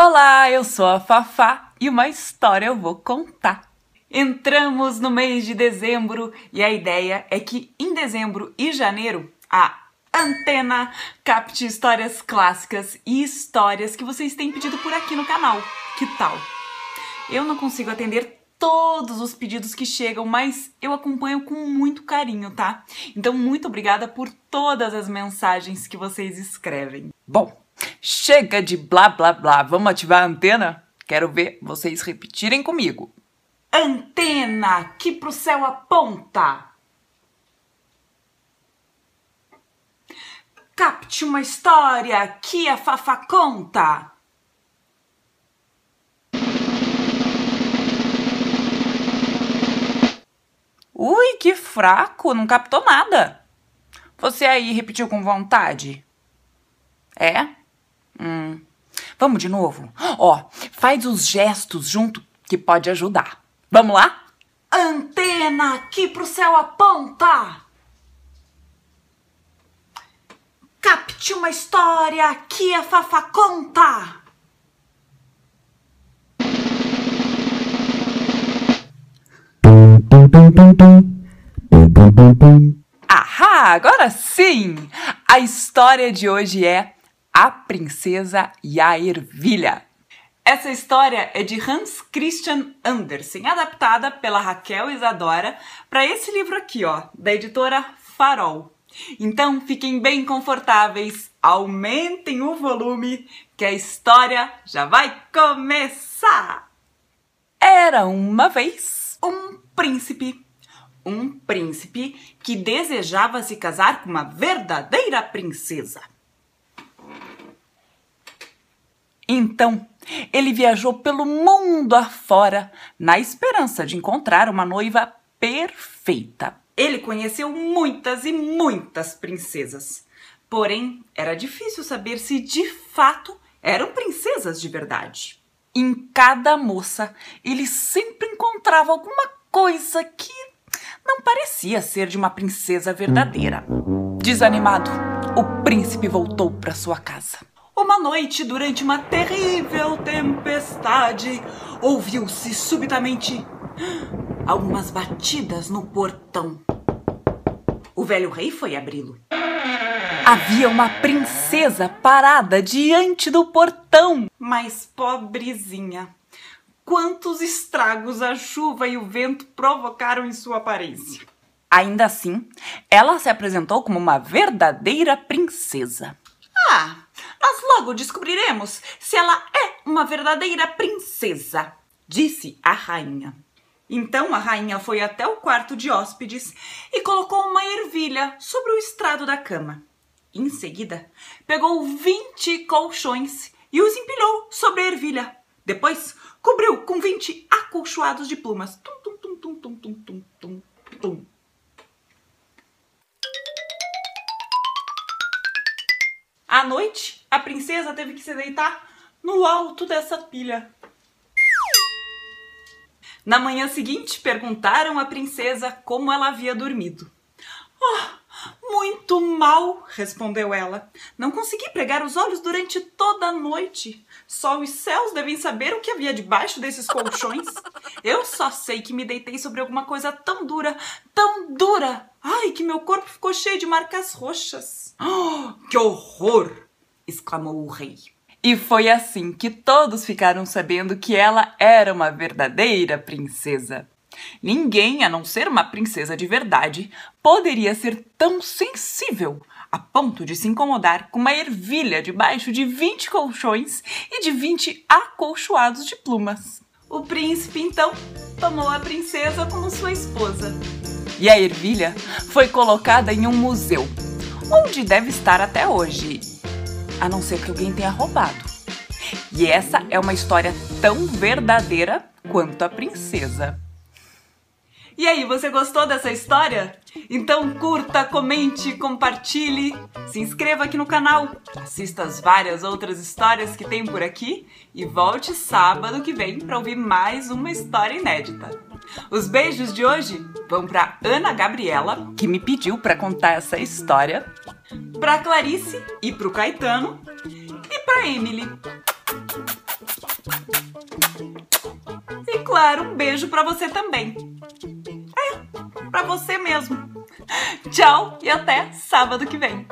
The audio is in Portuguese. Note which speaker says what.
Speaker 1: Olá, eu sou a Fafá e uma história eu vou contar. Entramos no mês de dezembro e a ideia é que em dezembro e janeiro a Antena capte histórias clássicas e histórias que vocês têm pedido por aqui no canal. Que tal? Eu não consigo atender todos os pedidos que chegam, mas eu acompanho com muito carinho, tá? Então, muito obrigada por todas as mensagens que vocês escrevem. Bom, chega de blá blá blá, vamos ativar a antena? Quero ver vocês repetirem comigo. Antena que pro céu aponta! Capte uma história que a Fafa conta! Ui, que fraco, não captou nada. Você aí repetiu com vontade? É? Vamos de novo? Ó, faz os gestos junto que pode ajudar. Vamos lá? Antena aqui pro céu aponta! Capte uma história que a Fafa conta! Ahá, agora sim! A história de hoje é A Princesa e a Ervilha. Essa história é de Hans Christian Andersen, adaptada pela Raquel Isadora para esse livro aqui, ó, da editora Farol. Então fiquem bem confortáveis, aumentem o volume, que a história já vai começar! Era uma vez um príncipe. Um príncipe que desejava se casar com uma verdadeira princesa. Então, ele viajou pelo mundo afora na esperança de encontrar uma noiva perfeita. Ele conheceu muitas e muitas princesas. Porém, era difícil saber se de fato eram princesas de verdade. Em cada moça, ele sempre encontrava alguma coisa que não parecia ser de uma princesa verdadeira. Desanimado, o príncipe voltou para sua casa. Uma noite, durante uma terrível tempestade, ouviu-se subitamente algumas batidas no portão. O velho rei foi abri-lo. Havia uma princesa parada diante do portão, mas pobrezinha. Quantos estragos a chuva e o vento provocaram em sua aparência. Ainda assim, ela se apresentou como uma verdadeira princesa. Ah, nós logo descobriremos se ela é uma verdadeira princesa, disse a rainha. Então a rainha foi até o quarto de hóspedes e colocou uma ervilha sobre o estrado da cama. Em seguida, pegou 20 colchões e os empilhou sobre a ervilha. Depois, cobriu com 20 acolchoados de plumas. Tum, tum, tum, tum, tum, tum, tum, tum. À noite, a princesa teve que se deitar no alto dessa pilha. Na manhã seguinte, perguntaram à princesa como ela havia dormido. Oh, muito mal, respondeu ela. Não consegui pregar os olhos durante toda a noite. Só os céus devem saber o que havia debaixo desses colchões. Eu só sei que me deitei sobre alguma coisa tão dura, tão dura. Ai, que meu corpo ficou cheio de marcas roxas. Oh, que horror! exclamou o rei. E foi assim que todos ficaram sabendo que ela era uma verdadeira princesa. Ninguém, a não ser uma princesa de verdade, poderia ser tão sensível a ponto de se incomodar com uma ervilha debaixo de 20 colchões e de 20 acolchoados de plumas. O príncipe, então, tomou a princesa como sua esposa. E a ervilha foi colocada em um museu, onde deve estar até hoje a não ser que alguém tenha roubado. E essa é uma história tão verdadeira quanto a princesa. E aí, você gostou dessa história? Então curta, comente, compartilhe, se inscreva aqui no canal, assista as várias outras histórias que tem por aqui e volte sábado que vem para ouvir mais uma história inédita. Os beijos de hoje vão para Ana Gabriela, que me pediu para contar essa história, para Clarice e para o Caetano e para Emily. E claro, um beijo para você também. É, para você mesmo. Tchau e até sábado que vem.